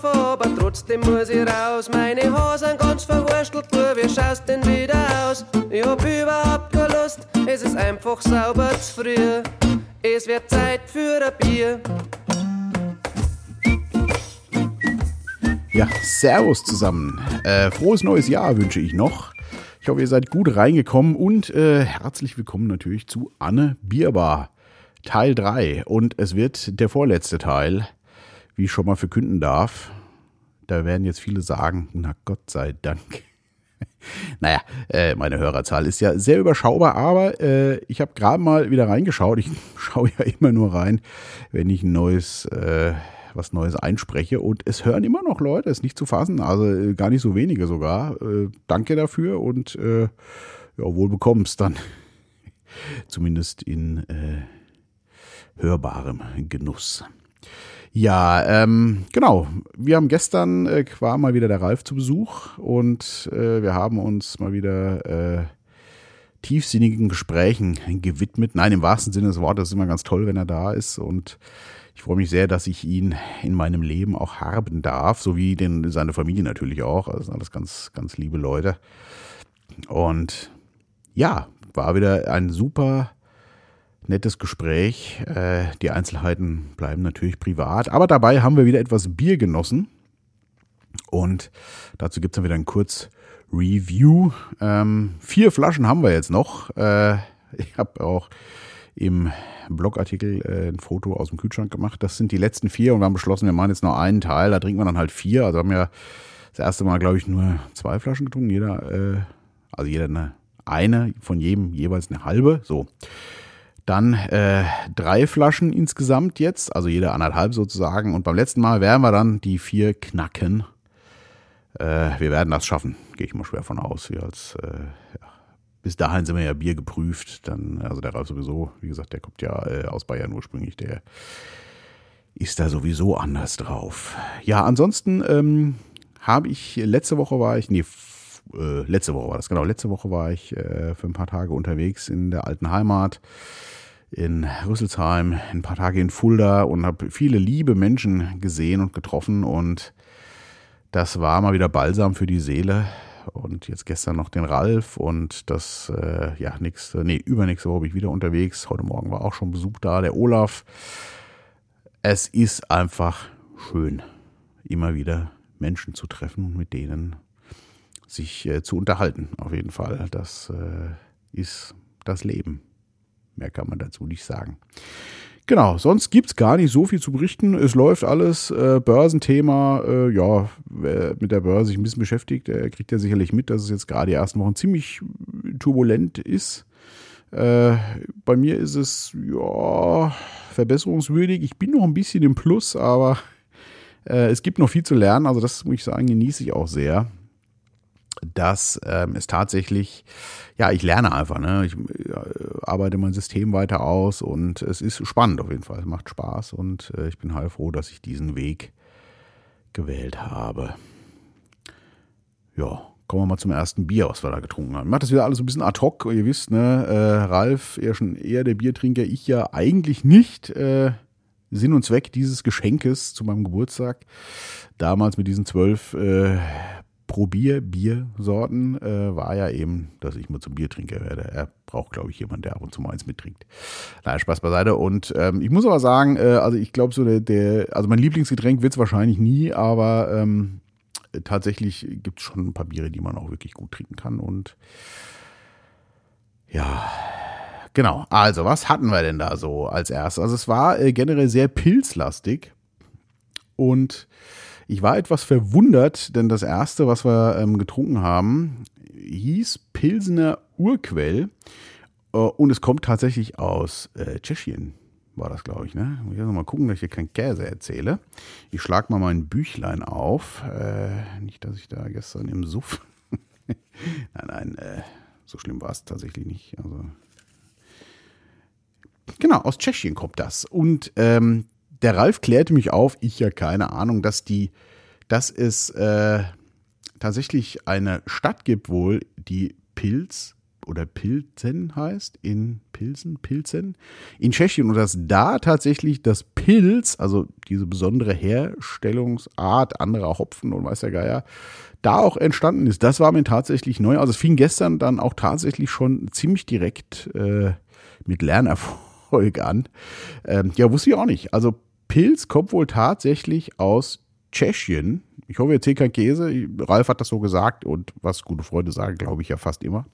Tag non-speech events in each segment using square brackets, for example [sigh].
schlafen, aber trotzdem muss ich raus. Meine Haare sind ganz verwurstelt, du, wie schaust denn wieder aus? Ich hab überhaupt keine Lust, es ist einfach sauber zu früh. Es wird Zeit für ein Bier. Ja, Servus zusammen. Äh, frohes neues Jahr wünsche ich noch. Ich hoffe, ihr seid gut reingekommen und äh, herzlich willkommen natürlich zu Anne Bierbar, Teil 3. Und es wird der vorletzte Teil, wie ich schon mal verkünden darf. Da werden jetzt viele sagen, na Gott sei Dank. [laughs] naja, äh, meine Hörerzahl ist ja sehr überschaubar, aber äh, ich habe gerade mal wieder reingeschaut. Ich [laughs] schaue ja immer nur rein, wenn ich ein neues... Äh, was Neues einspreche. Und es hören immer noch Leute, ist nicht zu fassen, also äh, gar nicht so wenige sogar. Äh, danke dafür und äh, ja, wohl bekommst dann. [laughs] Zumindest in äh, hörbarem Genuss. Ja, ähm, genau. Wir haben gestern äh, war mal wieder der Ralf zu Besuch und äh, wir haben uns mal wieder äh, tiefsinnigen Gesprächen gewidmet. Nein, im wahrsten Sinne des Wortes ist immer ganz toll, wenn er da ist und ich freue mich sehr, dass ich ihn in meinem Leben auch haben darf, sowie den, seine Familie natürlich auch. Also sind alles ganz, ganz liebe Leute. Und ja, war wieder ein super nettes Gespräch. Äh, die Einzelheiten bleiben natürlich privat, aber dabei haben wir wieder etwas Bier genossen. Und dazu gibt es dann wieder ein kurz Review. Ähm, vier Flaschen haben wir jetzt noch. Äh, ich habe auch im Blogartikel äh, ein Foto aus dem Kühlschrank gemacht. Das sind die letzten vier und wir haben beschlossen, wir machen jetzt noch einen Teil. Da trinken wir dann halt vier. Also haben wir das erste Mal, glaube ich, nur zwei Flaschen getrunken. Jeder, äh, also jeder eine, eine, von jedem jeweils eine halbe. So. Dann äh, drei Flaschen insgesamt jetzt, also jeder anderthalb sozusagen. Und beim letzten Mal werden wir dann die vier knacken. Äh, wir werden das schaffen, gehe ich mal schwer von aus. Wir als äh, ja, bis dahin sind wir ja Bier geprüft. Dann, also der Ralf sowieso, wie gesagt, der kommt ja äh, aus Bayern ursprünglich, der ist da sowieso anders drauf. Ja, ansonsten ähm, habe ich, letzte Woche war ich, nee, äh, letzte Woche war das, genau, letzte Woche war ich äh, für ein paar Tage unterwegs in der alten Heimat in Rüsselsheim, ein paar Tage in Fulda und habe viele liebe Menschen gesehen und getroffen und das war mal wieder Balsam für die Seele und jetzt gestern noch den Ralf und das, äh, ja, nächste, nee, übernächste Woche bin ich wieder unterwegs. Heute Morgen war auch schon Besuch da, der Olaf. Es ist einfach schön, immer wieder Menschen zu treffen und mit denen sich äh, zu unterhalten. Auf jeden Fall. Das äh, ist das Leben. Mehr kann man dazu nicht sagen. Genau, sonst gibt's gar nicht so viel zu berichten. Es läuft alles. Äh, Börsenthema, äh, ja, wer mit der Börse sich ein bisschen beschäftigt, der kriegt ja sicherlich mit, dass es jetzt gerade die ersten Wochen ziemlich turbulent ist. Äh, bei mir ist es, ja, verbesserungswürdig. Ich bin noch ein bisschen im Plus, aber äh, es gibt noch viel zu lernen. Also das muss ich sagen, genieße ich auch sehr dass ähm, es tatsächlich, ja, ich lerne einfach, ne? Ich äh, arbeite mein System weiter aus und es ist spannend auf jeden Fall. Es macht Spaß und äh, ich bin heilfroh, dass ich diesen Weg gewählt habe. Ja, kommen wir mal zum ersten Bier, was wir da getrunken haben. Ich mache das wieder alles ein bisschen ad hoc, ihr wisst, ne? Äh, Ralf, eher schon eher der Biertrinker, ich ja eigentlich nicht. Äh, Sinn und Zweck dieses Geschenkes zu meinem Geburtstag. Damals mit diesen zwölf äh, Probier-Biersorten äh, war ja eben, dass ich mal zum Biertrinker werde. Er braucht, glaube ich, jemanden, der ab und zu mal eins mittrinkt. Nein, Spaß beiseite. Und ähm, ich muss aber sagen, äh, also ich glaube, so der, der, also mein Lieblingsgetränk wird es wahrscheinlich nie, aber ähm, tatsächlich gibt es schon ein paar Biere, die man auch wirklich gut trinken kann. Und ja, genau. Also, was hatten wir denn da so als erstes? Also, es war äh, generell sehr pilzlastig und ich war etwas verwundert, denn das erste, was wir ähm, getrunken haben, hieß Pilsener Urquell. Äh, und es kommt tatsächlich aus äh, Tschechien, war das, glaube ich. Ne? Ich muss mal gucken, dass ich hier keinen Käse erzähle. Ich schlage mal mein Büchlein auf. Äh, nicht, dass ich da gestern im Suff. [laughs] nein, nein, äh, so schlimm war es tatsächlich nicht. Also. Genau, aus Tschechien kommt das. Und ähm, der Ralf klärte mich auf, ich ja keine Ahnung, dass die, dass es äh, tatsächlich eine Stadt gibt wohl, die Pilz oder Pilzen heißt, in Pilsen, Pilzen, in Tschechien und dass da tatsächlich das Pilz, also diese besondere Herstellungsart anderer Hopfen und weiß der Geier, da auch entstanden ist. Das war mir tatsächlich neu. Also es fing gestern dann auch tatsächlich schon ziemlich direkt äh, mit Lernerfolg an. Ähm, ja, wusste ich auch nicht. Also Pilz kommt wohl tatsächlich aus Tschechien. Ich hoffe jetzt hier kein Käse. Ralf hat das so gesagt und was gute Freunde sagen, glaube ich ja fast immer.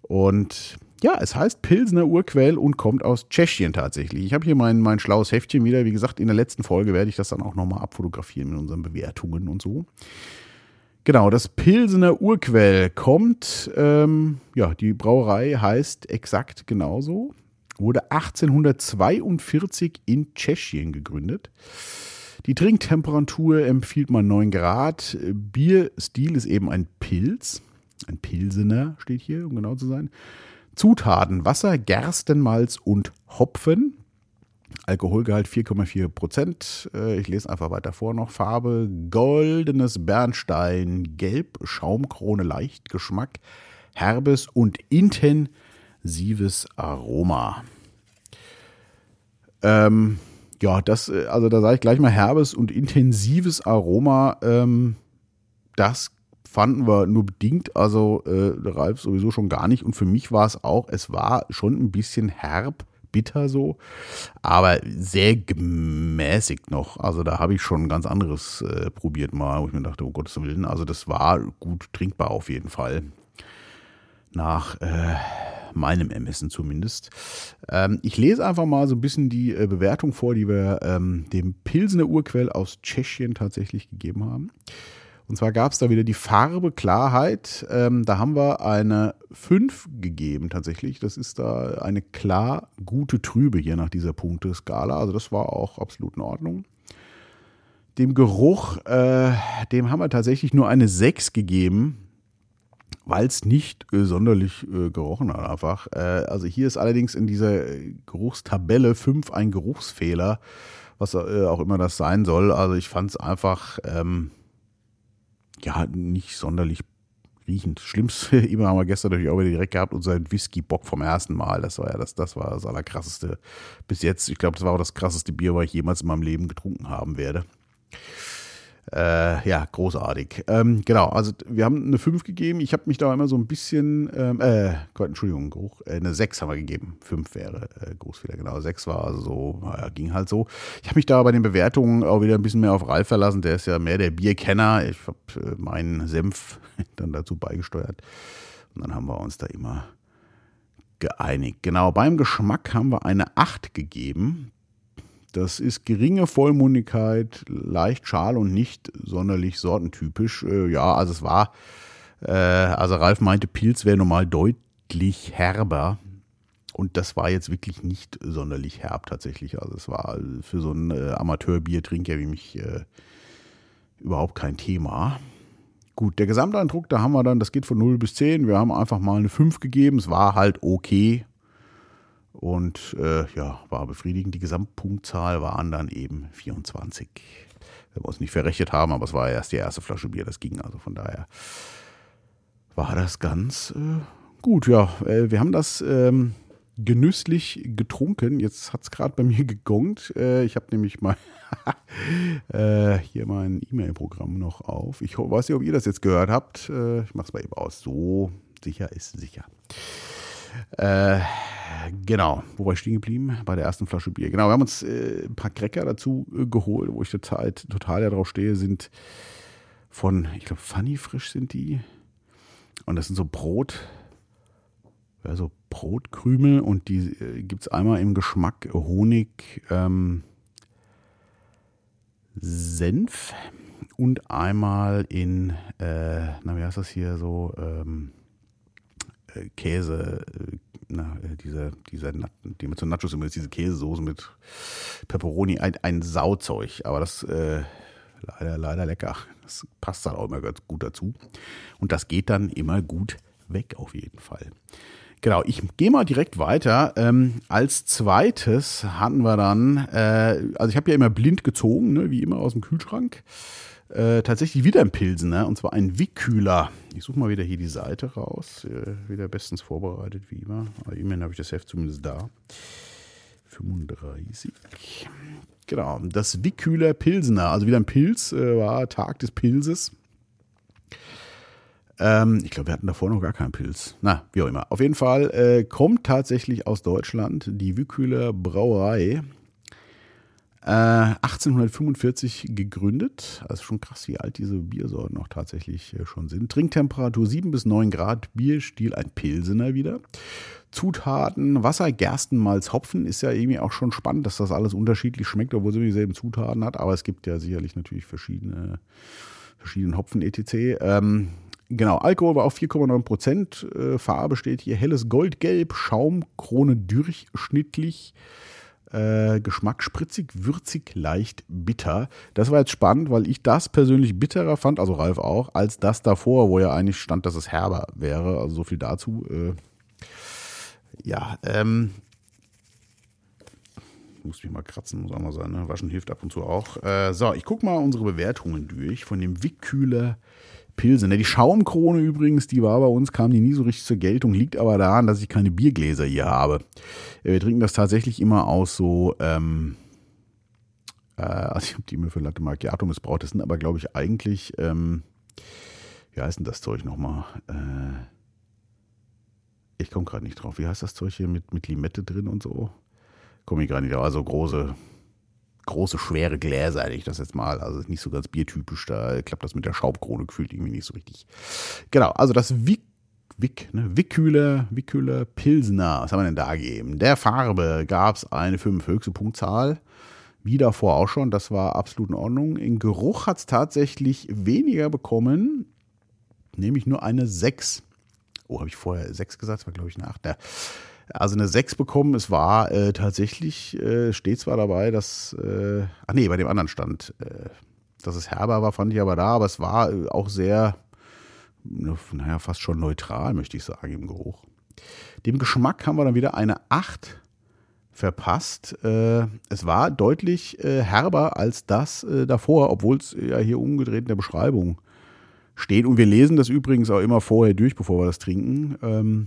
Und ja, es heißt Pilsener Urquell und kommt aus Tschechien tatsächlich. Ich habe hier mein, mein schlaues Heftchen wieder. Wie gesagt, in der letzten Folge werde ich das dann auch nochmal abfotografieren mit unseren Bewertungen und so. Genau, das Pilsener Urquell kommt, ähm, ja, die Brauerei heißt exakt genauso, wurde 1842 in Tschechien gegründet. Die Trinktemperatur empfiehlt man 9 Grad. Bierstil ist eben ein Pilz. Ein Pilsener steht hier, um genau zu sein. Zutaten: Wasser, Gerstenmalz und Hopfen. Alkoholgehalt 4,4 Prozent. Äh, ich lese einfach weiter vor noch. Farbe goldenes Bernstein, gelb, Schaumkrone, leicht Geschmack, herbes und intensives Aroma. Ähm, ja, das, äh, also da sage ich gleich mal herbes und intensives Aroma. Ähm, das fanden wir nur bedingt, also äh, Ralf sowieso schon gar nicht. Und für mich war es auch, es war schon ein bisschen herb, bitter so, aber sehr gemäßigt noch. Also da habe ich schon ganz anderes äh, probiert mal, wo ich mir dachte, oh Gottes Willen, also das war gut trinkbar auf jeden Fall. Nach äh, meinem Ermessen zumindest. Ähm, ich lese einfach mal so ein bisschen die äh, Bewertung vor, die wir ähm, dem Pilsener Urquell aus Tschechien tatsächlich gegeben haben. Und zwar gab es da wieder die Farbe Klarheit. Ähm, da haben wir eine 5 gegeben tatsächlich. Das ist da eine klar gute Trübe hier nach dieser Punkteskala. Also das war auch absolut in Ordnung. Dem Geruch, äh, dem haben wir tatsächlich nur eine 6 gegeben weil es nicht äh, sonderlich äh, gerochen hat einfach. Äh, also hier ist allerdings in dieser Geruchstabelle 5 ein Geruchsfehler, was äh, auch immer das sein soll. Also ich fand es einfach ähm, ja nicht sonderlich riechend. Schlimmste [laughs] immer haben wir gestern natürlich auch wieder direkt gehabt, unseren Whisky-Bock vom ersten Mal. Das war ja das, das war das Allerkrasseste bis jetzt. Ich glaube, das war auch das krasseste Bier, was ich jemals in meinem Leben getrunken haben werde. Äh, ja, großartig. Ähm, genau, also wir haben eine 5 gegeben. Ich habe mich da immer so ein bisschen, ähm, äh, Gott, Entschuldigung, Geruch, äh, eine 6 haben wir gegeben. 5 wäre äh, Großfehler, genau. 6 war also so, naja, ging halt so. Ich habe mich da bei den Bewertungen auch wieder ein bisschen mehr auf Ralf verlassen. Der ist ja mehr der Bierkenner. Ich habe äh, meinen Senf [laughs] dann dazu beigesteuert. Und dann haben wir uns da immer geeinigt. Genau, beim Geschmack haben wir eine 8 gegeben. Das ist geringe Vollmundigkeit, leicht schal und nicht sonderlich sortentypisch. Äh, ja, also es war, äh, also Ralf meinte, Pilz wäre normal deutlich herber. Und das war jetzt wirklich nicht sonderlich herb tatsächlich. Also es war für so einen äh, Amateurbiertrinker wie mich äh, überhaupt kein Thema. Gut, der Gesamteindruck, da haben wir dann, das geht von 0 bis 10. Wir haben einfach mal eine 5 gegeben. Es war halt okay. Und äh, ja, war befriedigend. Die Gesamtpunktzahl waren dann eben 24. Wenn wir uns nicht verrechnet haben, aber es war erst die erste Flasche Bier, das ging. Also von daher war das ganz äh, gut. Ja, äh, wir haben das ähm, genüsslich getrunken. Jetzt hat es gerade bei mir gegongt. Äh, ich habe nämlich mal [laughs] äh, hier mein E-Mail-Programm noch auf. Ich weiß nicht, ob ihr das jetzt gehört habt. Äh, ich mache es mal eben aus. So sicher ist sicher. Äh, genau, wo war ich stehen geblieben? Bei der ersten Flasche Bier. Genau, wir haben uns äh, ein paar Cracker dazu äh, geholt, wo ich total, total ja drauf stehe, sind von, ich glaube, Funny Frisch sind die. Und das sind so Brot, ja, Brotkrümel und die äh, gibt es einmal im Geschmack Honig, ähm, Senf und einmal in, äh, na, wie heißt das hier so, ähm, äh, Käse, äh, na, äh, diese, dieser, die mit so Nachos immer ist, diese Käsesoße mit Pepperoni, ein, ein Sauzeug, aber das äh, leider, leider lecker. Das passt dann auch immer ganz gut dazu. Und das geht dann immer gut weg, auf jeden Fall. Genau, ich gehe mal direkt weiter. Ähm, als zweites hatten wir dann, äh, also ich habe ja immer blind gezogen, ne, wie immer aus dem Kühlschrank. Äh, tatsächlich wieder ein Pilsener, und zwar ein Wickkühler. Ich suche mal wieder hier die Seite raus. Äh, wieder bestens vorbereitet, wie immer. Aber immerhin habe ich das Heft zumindest da. 35. Genau, das Wickhüler Pilsener, also wieder ein Pilz, äh, war Tag des Pilzes. Ähm, ich glaube, wir hatten davor noch gar keinen Pilz. Na, wie auch immer. Auf jeden Fall äh, kommt tatsächlich aus Deutschland die Wickhüler Brauerei. Äh, 1845 gegründet. Also schon krass, wie alt diese Biersorten auch tatsächlich äh, schon sind. Trinktemperatur 7 bis 9 Grad, Bierstil ein Pilsener wieder. Zutaten, Wasser, Gerstenmalz, Hopfen ist ja irgendwie auch schon spannend, dass das alles unterschiedlich schmeckt, obwohl sie dieselben Zutaten hat. Aber es gibt ja sicherlich natürlich verschiedene, verschiedene Hopfen etc. Ähm, genau, Alkohol war auf 4,9 Prozent. Äh, Farbe steht hier helles Goldgelb, Schaum, Krone durchschnittlich. Äh, Geschmack spritzig, würzig, leicht bitter. Das war jetzt spannend, weil ich das persönlich bitterer fand, also Ralf auch, als das davor, wo ja eigentlich stand, dass es herber wäre. Also so viel dazu. Äh, ja, ähm, muss mich mal kratzen, muss auch mal sein. Ne? Waschen hilft ab und zu auch. Äh, so, ich gucke mal unsere Bewertungen durch von dem Wickkühler Pilsen. Die Schaumkrone übrigens, die war bei uns, kam die nie so richtig zur Geltung, liegt aber daran, dass ich keine Biergläser hier habe. Äh, wir trinken das tatsächlich immer aus so, ähm, äh, also ich habe die mir für Latte Macchiato missbraucht. Das sind aber, glaube ich, eigentlich, ähm, wie heißt denn das Zeug nochmal? Äh, ich komme gerade nicht drauf. Wie heißt das Zeug hier mit, mit Limette drin und so? Komme ich gerade nicht drauf. Also große, große, schwere Gläser, hätte ich das jetzt mal. Also nicht so ganz biertypisch. Da klappt das mit der Schaubkrone gefühlt irgendwie nicht so richtig. Genau, also das Wick, Wick, ne? Wickhüler, Wickhüler Pilsner. Was haben wir denn da gegeben? Der Farbe gab es eine 5 höchste Punktzahl. Wie davor auch schon, das war absolut in Ordnung. In Geruch hat es tatsächlich weniger bekommen, nämlich nur eine 6 oh, habe ich vorher sechs gesagt, das war glaube ich eine acht. Ja. Also eine sechs bekommen. Es war äh, tatsächlich, äh, steht zwar dabei, dass, äh, ach nee, bei dem anderen stand, äh, dass es herber war, fand ich aber da, aber es war äh, auch sehr, naja, fast schon neutral, möchte ich sagen, im Geruch. Dem Geschmack haben wir dann wieder eine acht verpasst. Äh, es war deutlich äh, herber als das davor, obwohl es ja hier umgedreht in der Beschreibung steht. Und wir lesen das übrigens auch immer vorher durch, bevor wir das trinken. Ähm,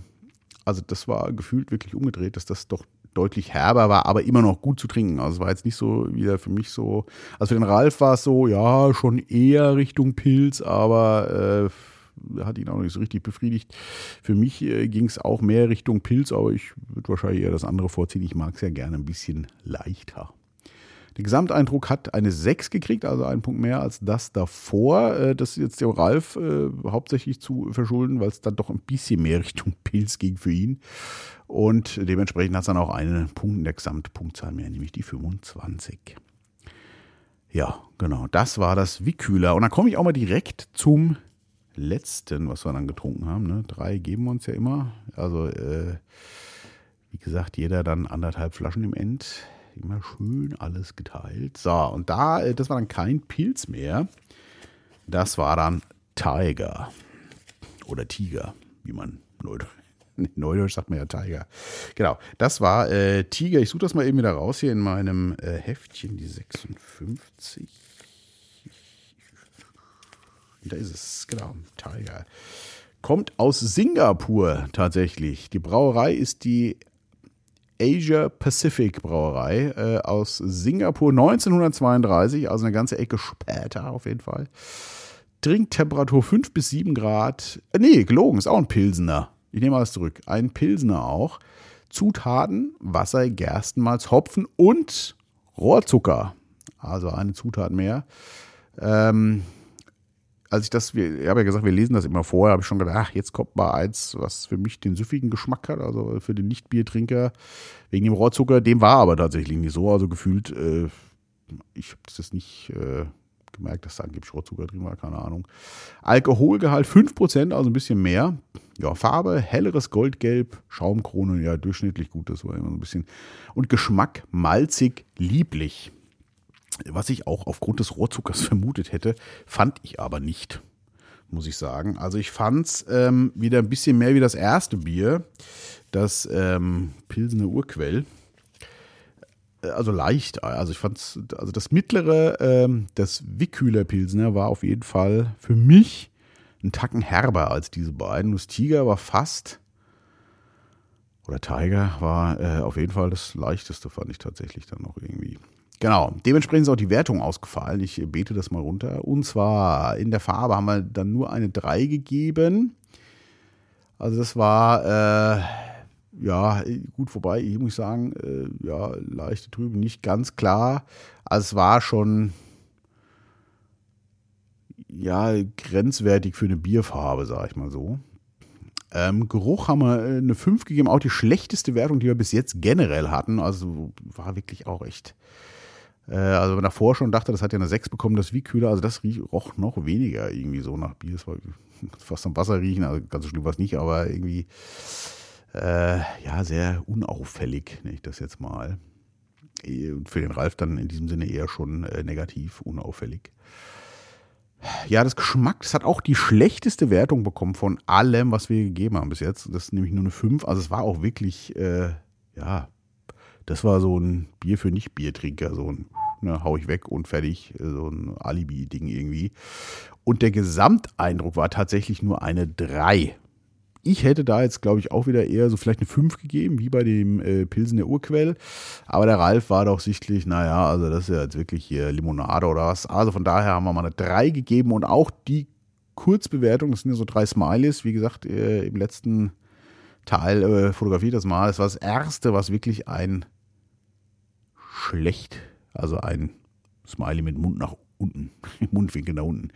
also das war gefühlt wirklich umgedreht, dass das doch deutlich herber war, aber immer noch gut zu trinken. Also es war jetzt nicht so wieder für mich so. Also für den Ralf war es so, ja, schon eher Richtung Pilz, aber äh, hat ihn auch nicht so richtig befriedigt. Für mich äh, ging es auch mehr Richtung Pilz, aber ich würde wahrscheinlich eher das andere vorziehen. Ich mag es ja gerne ein bisschen leichter. Der Gesamteindruck hat eine 6 gekriegt, also einen Punkt mehr als das davor. Äh, das ist jetzt der Ralf äh, hauptsächlich zu verschulden, weil es dann doch ein bisschen mehr Richtung [laughs] Pilz ging für ihn. Und dementsprechend hat es dann auch einen Punkt in der Gesamtpunktzahl mehr, nämlich die 25. Ja, genau, das war das Wickhüler. Und dann komme ich auch mal direkt zum letzten, was wir dann getrunken haben. Ne? Drei geben wir uns ja immer. Also, äh, wie gesagt, jeder dann anderthalb Flaschen im End immer schön alles geteilt. So, und da, äh, das war dann kein Pilz mehr. Das war dann Tiger. Oder Tiger, wie man Neudeutsch, [laughs] Neudeutsch sagt man ja Tiger. Genau, das war äh, Tiger. Ich suche das mal eben wieder raus hier in meinem äh, Heftchen, die 56. Da ist es, genau, Tiger. Kommt aus Singapur tatsächlich. Die Brauerei ist die Asia Pacific Brauerei äh, aus Singapur 1932, also eine ganze Ecke später auf jeden Fall. Trinktemperatur 5 bis 7 Grad. Äh, nee, gelogen, ist auch ein Pilsener. Ich nehme alles zurück. Ein Pilsener auch. Zutaten: Wasser, Gerstenmalz, Hopfen und Rohrzucker. Also eine Zutat mehr. Ähm, als ich das, ich habe ja gesagt, wir lesen das immer vorher, habe ich schon gedacht, ach, jetzt kommt mal eins, was für mich den süffigen Geschmack hat, also für den Nicht-Biertrinker, wegen dem Rohrzucker, dem war aber tatsächlich nicht so, also gefühlt, äh, ich habe das nicht äh, gemerkt, dass da angeblich Rohrzucker drin war, keine Ahnung. Alkoholgehalt 5%, also ein bisschen mehr. Ja, Farbe, helleres Goldgelb, Schaumkrone, ja, durchschnittlich gut, das war immer so ein bisschen. Und Geschmack malzig, lieblich. Was ich auch aufgrund des Rohrzuckers [laughs] vermutet hätte, fand ich aber nicht, muss ich sagen. Also ich fand es ähm, wieder ein bisschen mehr wie das erste Bier, das ähm, Pilsener Urquell. Äh, also leicht, also ich fand es, also das mittlere, ähm, das Wickhüler Pilsener war auf jeden Fall für mich ein Tacken herber als diese beiden. Das Tiger war fast, oder Tiger war äh, auf jeden Fall das leichteste, fand ich tatsächlich dann noch irgendwie. Genau, dementsprechend ist auch die Wertung ausgefallen. Ich bete das mal runter. Und zwar in der Farbe haben wir dann nur eine 3 gegeben. Also das war äh, ja gut vorbei. Ich muss sagen, äh, ja, leichte Trübe, nicht ganz klar. Also es war schon ja grenzwertig für eine Bierfarbe, sag ich mal so. Ähm, Geruch haben wir äh, eine 5 gegeben, auch die schlechteste Wertung, die wir bis jetzt generell hatten. Also war wirklich auch echt. Äh, also davor schon dachte, das hat ja eine 6 bekommen, das wie kühler. Also das roch noch weniger irgendwie so nach Bier. Es war [laughs] fast am Wasser riechen, also ganz so schlimm war es nicht, aber irgendwie äh, ja sehr unauffällig, nenne ich das jetzt mal. Und für den Ralf dann in diesem Sinne eher schon äh, negativ, unauffällig. Ja, das Geschmack, das hat auch die schlechteste Wertung bekommen von allem, was wir gegeben haben bis jetzt. Das ist nämlich nur eine 5. Also es war auch wirklich, äh, ja, das war so ein Bier für Nicht-Biertrinker, so ein, ne, hau ich weg und fertig, so ein Alibi-Ding irgendwie. Und der Gesamteindruck war tatsächlich nur eine 3. Ich hätte da jetzt, glaube ich, auch wieder eher so vielleicht eine 5 gegeben, wie bei dem äh, Pilsen der Urquell. Aber der Ralf war doch sichtlich, naja, also das ist ja jetzt wirklich hier Limonade oder was. Also von daher haben wir mal eine 3 gegeben und auch die Kurzbewertung, das sind ja so drei Smileys, wie gesagt, äh, im letzten Teil äh, fotografiert das mal. Das war das erste, was wirklich ein schlecht, also ein Smiley mit Mund nach unten, [laughs] Mundwinkel nach unten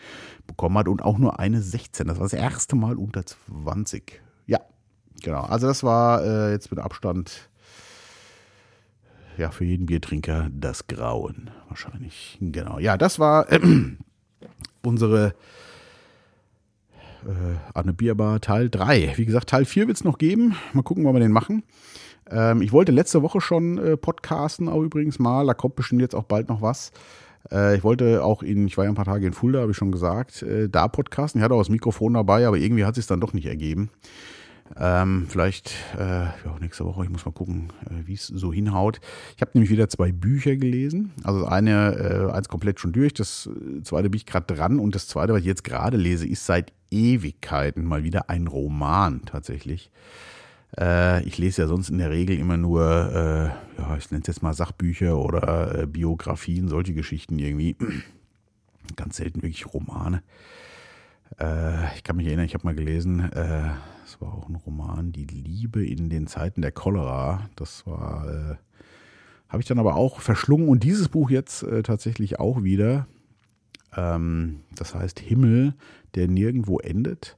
bekommen hat und auch nur eine 16. Das war das erste Mal unter 20. Ja, genau. Also das war äh, jetzt mit Abstand ja für jeden Biertrinker das Grauen wahrscheinlich. Genau. Ja, das war äh, [clears throat] unsere äh, Anne Bierbar Teil 3. Wie gesagt, Teil 4 wird es noch geben. Mal gucken, wann wir den machen. Ähm, ich wollte letzte Woche schon äh, podcasten, auch übrigens mal. Da kommt bestimmt jetzt auch bald noch was. Äh, ich wollte auch in, ich war ja ein paar Tage in Fulda, habe ich schon gesagt, äh, da podcasten. Ich hatte auch das Mikrofon dabei, aber irgendwie hat es sich dann doch nicht ergeben. Ähm, vielleicht äh, ja, nächste Woche, ich muss mal gucken, äh, wie es so hinhaut. Ich habe nämlich wieder zwei Bücher gelesen. Also eine, äh, eins komplett schon durch, das äh, zweite bin ich gerade dran und das zweite, was ich jetzt gerade lese, ist seit Ewigkeiten mal wieder ein Roman tatsächlich. Äh, ich lese ja sonst in der Regel immer nur, äh, ja, ich nenne es jetzt mal Sachbücher oder äh, Biografien, solche Geschichten irgendwie. [clears throat] Ganz selten wirklich Romane. Äh, ich kann mich erinnern, ich habe mal gelesen, äh, es war auch ein Roman, Die Liebe in den Zeiten der Cholera. Das war, habe ich dann aber auch verschlungen und dieses Buch jetzt tatsächlich auch wieder. Ähm, das heißt Himmel, der nirgendwo endet.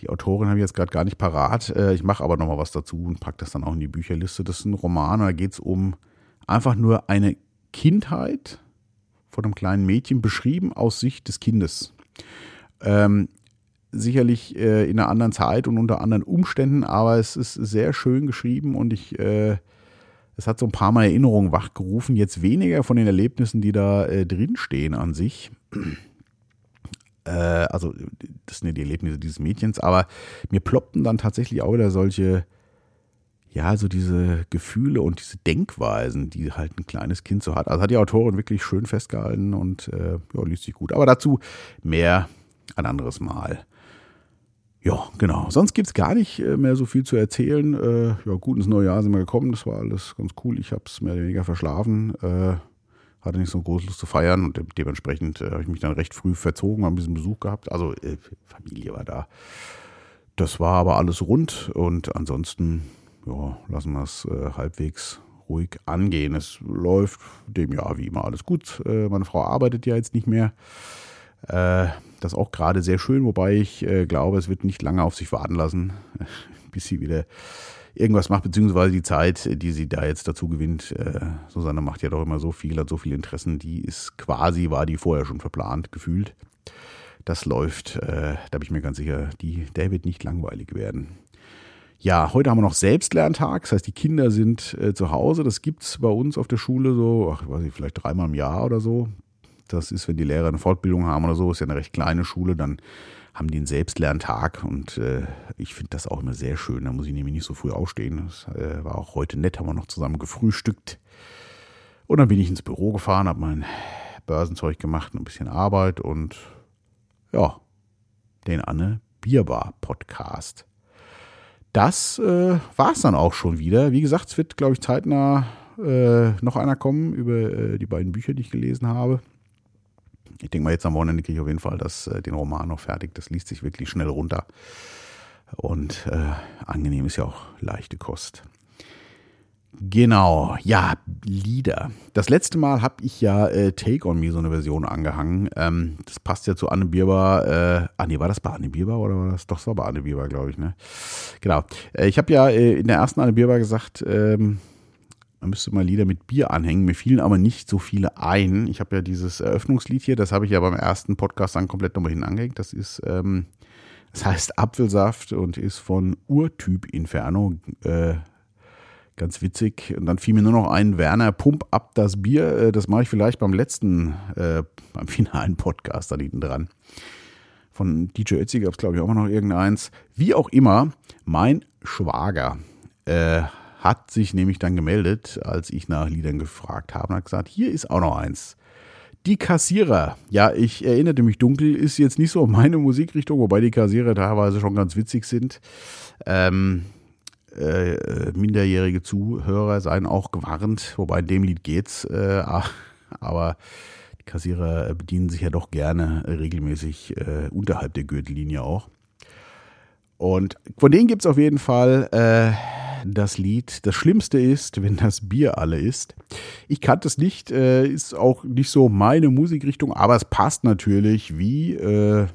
Die Autorin habe ich jetzt gerade gar nicht parat. Äh, ich mache aber nochmal was dazu und packe das dann auch in die Bücherliste. Das ist ein Roman, da geht es um einfach nur eine Kindheit von einem kleinen Mädchen beschrieben aus Sicht des Kindes. Ähm, sicherlich äh, in einer anderen Zeit und unter anderen Umständen, aber es ist sehr schön geschrieben und ich, äh, es hat so ein paar Mal Erinnerungen wachgerufen. Jetzt weniger von den Erlebnissen, die da äh, drinstehen an sich äh, also das sind ja die Erlebnisse dieses Mädchens, aber mir ploppten dann tatsächlich auch wieder solche, ja, so diese Gefühle und diese Denkweisen, die halt ein kleines Kind so hat. Also hat die Autorin wirklich schön festgehalten und äh, ja, liest sich gut. Aber dazu mehr ein anderes Mal. Ja, genau. Sonst gibt es gar nicht äh, mehr so viel zu erzählen. Äh, ja, gut ins neue Jahr sind wir gekommen. Das war alles ganz cool. Ich habe es mehr oder weniger verschlafen. Äh, hatte nicht so groß Lust zu feiern und dementsprechend äh, habe ich mich dann recht früh verzogen, habe ein bisschen Besuch gehabt. Also äh, Familie war da. Das war aber alles rund und ansonsten ja, lassen wir es äh, halbwegs ruhig angehen. Es läuft dem Jahr wie immer alles gut. Äh, meine Frau arbeitet ja jetzt nicht mehr. Äh, das ist auch gerade sehr schön, wobei ich äh, glaube, es wird nicht lange auf sich warten lassen, [laughs] bis sie wieder irgendwas macht, beziehungsweise die Zeit, die sie da jetzt dazu gewinnt. Äh, Susanne macht ja doch immer so viel, hat so viele Interessen, die ist quasi, war die vorher schon verplant, gefühlt. Das läuft, äh, da bin ich mir ganz sicher, die, der wird nicht langweilig werden. Ja, heute haben wir noch Selbstlerntag, das heißt, die Kinder sind äh, zu Hause. Das gibt es bei uns auf der Schule so, ach, ich weiß nicht, vielleicht dreimal im Jahr oder so. Das ist, wenn die Lehrer eine Fortbildung haben oder so, ist ja eine recht kleine Schule, dann haben einen Selbstlerntag und äh, ich finde das auch immer sehr schön. Da muss ich nämlich nicht so früh aufstehen. Das äh, war auch heute nett, haben wir noch zusammen gefrühstückt. Und dann bin ich ins Büro gefahren, habe mein Börsenzeug gemacht, ein bisschen Arbeit und ja, den Anne Bierbar Podcast. Das äh, war es dann auch schon wieder. Wie gesagt, es wird, glaube ich, zeitnah äh, noch einer kommen über äh, die beiden Bücher, die ich gelesen habe. Ich denke mal, jetzt am Wochenende kriege ich auf jeden Fall das, äh, den Roman noch fertig. Das liest sich wirklich schnell runter. Und äh, angenehm ist ja auch leichte Kost. Genau, ja, Lieder. Das letzte Mal habe ich ja äh, Take on Me so eine Version angehangen. Ähm, das passt ja zu Anne Bierber. Äh, ah, nee, war das bei Anne Bierber oder war das? Doch, das war bei Anne Bierber, glaube ich, ne? Genau. Äh, ich habe ja äh, in der ersten Anne Bierber gesagt, ähm, man müsste mal Lieder mit Bier anhängen. Mir fielen aber nicht so viele ein. Ich habe ja dieses Eröffnungslied hier, das habe ich ja beim ersten Podcast dann komplett nochmal hin angehängt. Das ist, ähm, das heißt Apfelsaft und ist von Urtyp Inferno. Äh, Ganz witzig. Und dann fiel mir nur noch ein, Werner, pump ab das Bier. Äh, das mache ich vielleicht beim letzten, äh, beim [laughs] finalen Podcast da hinten dran. Von DJ Ötzi gab es, glaube ich, auch noch irgendeins. Wie auch immer, mein Schwager äh, hat sich nämlich dann gemeldet, als ich nach Liedern gefragt habe und hat gesagt, hier ist auch noch eins. Die Kassierer. Ja, ich erinnerte mich dunkel, ist jetzt nicht so meine Musikrichtung, wobei die Kassierer teilweise schon ganz witzig sind. Ähm, äh, minderjährige Zuhörer seien auch gewarnt, wobei in dem Lied geht's, äh, [laughs] aber die Kassierer bedienen sich ja doch gerne regelmäßig äh, unterhalb der Gürtellinie auch. Und von denen gibt es auf jeden Fall äh, das Lied Das Schlimmste ist, wenn das Bier alle ist. Ich kannte es nicht, äh, ist auch nicht so meine Musikrichtung, aber es passt natürlich wie äh,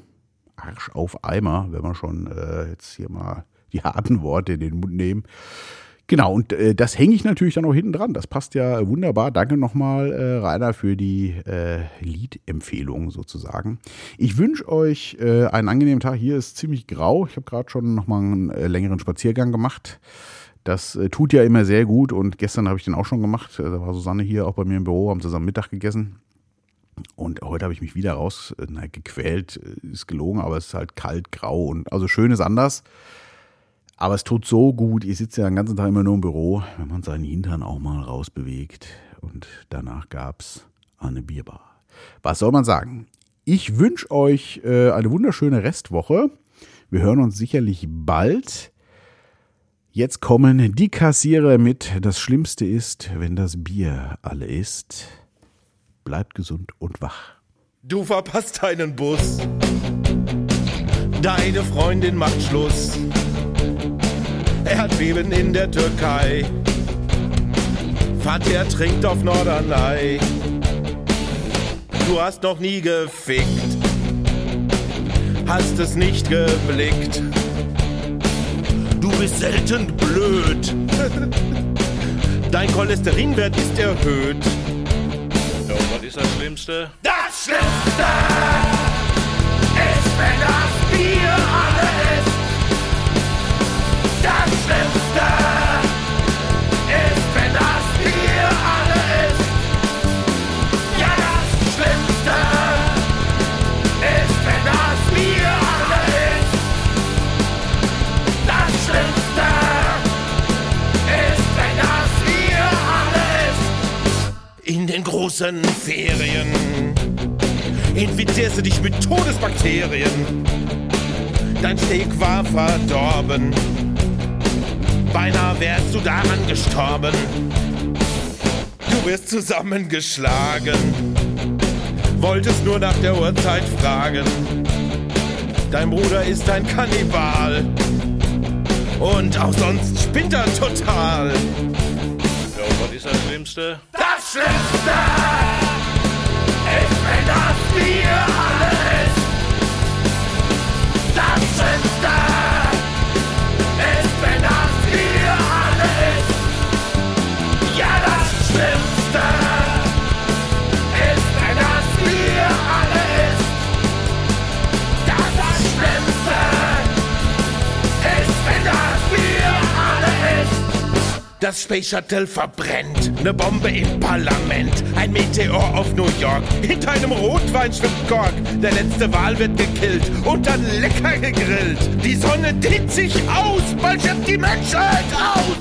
Arsch auf Eimer, wenn man schon äh, jetzt hier mal die harten Worte in den Mund nehmen. Genau, und äh, das hänge ich natürlich dann auch hinten dran. Das passt ja wunderbar. Danke nochmal, äh, Rainer, für die äh, Liedempfehlung sozusagen. Ich wünsche euch äh, einen angenehmen Tag. Hier ist ziemlich grau. Ich habe gerade schon nochmal einen äh, längeren Spaziergang gemacht. Das äh, tut ja immer sehr gut und gestern habe ich den auch schon gemacht. Da war Susanne hier auch bei mir im Büro, haben zusammen Mittag gegessen. Und heute habe ich mich wieder raus, na, gequält, ist gelogen, aber es ist halt kalt, grau und also schön ist anders. Aber es tut so gut, ich sitze ja den ganzen Tag immer nur im Büro, wenn man seinen Hintern auch mal rausbewegt. Und danach gab es eine Bierbar. Was soll man sagen? Ich wünsche euch äh, eine wunderschöne Restwoche. Wir hören uns sicherlich bald. Jetzt kommen die Kassierer mit. Das Schlimmste ist, wenn das Bier alle ist. Bleibt gesund und wach. Du verpasst deinen Bus. Deine Freundin macht Schluss. Erdbeben in der Türkei. Vater trinkt auf Norderney. Du hast noch nie gefickt, hast es nicht geblickt. Du bist selten blöd. Dein Cholesterinwert ist erhöht. Ja, was ist das Schlimmste? Das Schlimmste ist, wenn das Bier alle ist. Das Schlimmste großen Ferien infizierst du dich mit Todesbakterien. Dein Steak war verdorben beinahe wärst du daran gestorben. Du wirst zusammengeschlagen, wolltest nur nach der Uhrzeit fragen. Dein Bruder ist ein Kannibal und auch sonst spinnt er total. Ja, was ist das Schlimmste? Schlimmste ist, wenn das Bier alle Das Space Shuttle verbrennt, ne Bombe im Parlament, ein Meteor auf New York, hinter einem Rotwein schwimmt Gork, der letzte Wal wird gekillt und dann lecker gegrillt. Die Sonne dehnt sich aus, bald stirbt die Menschheit aus.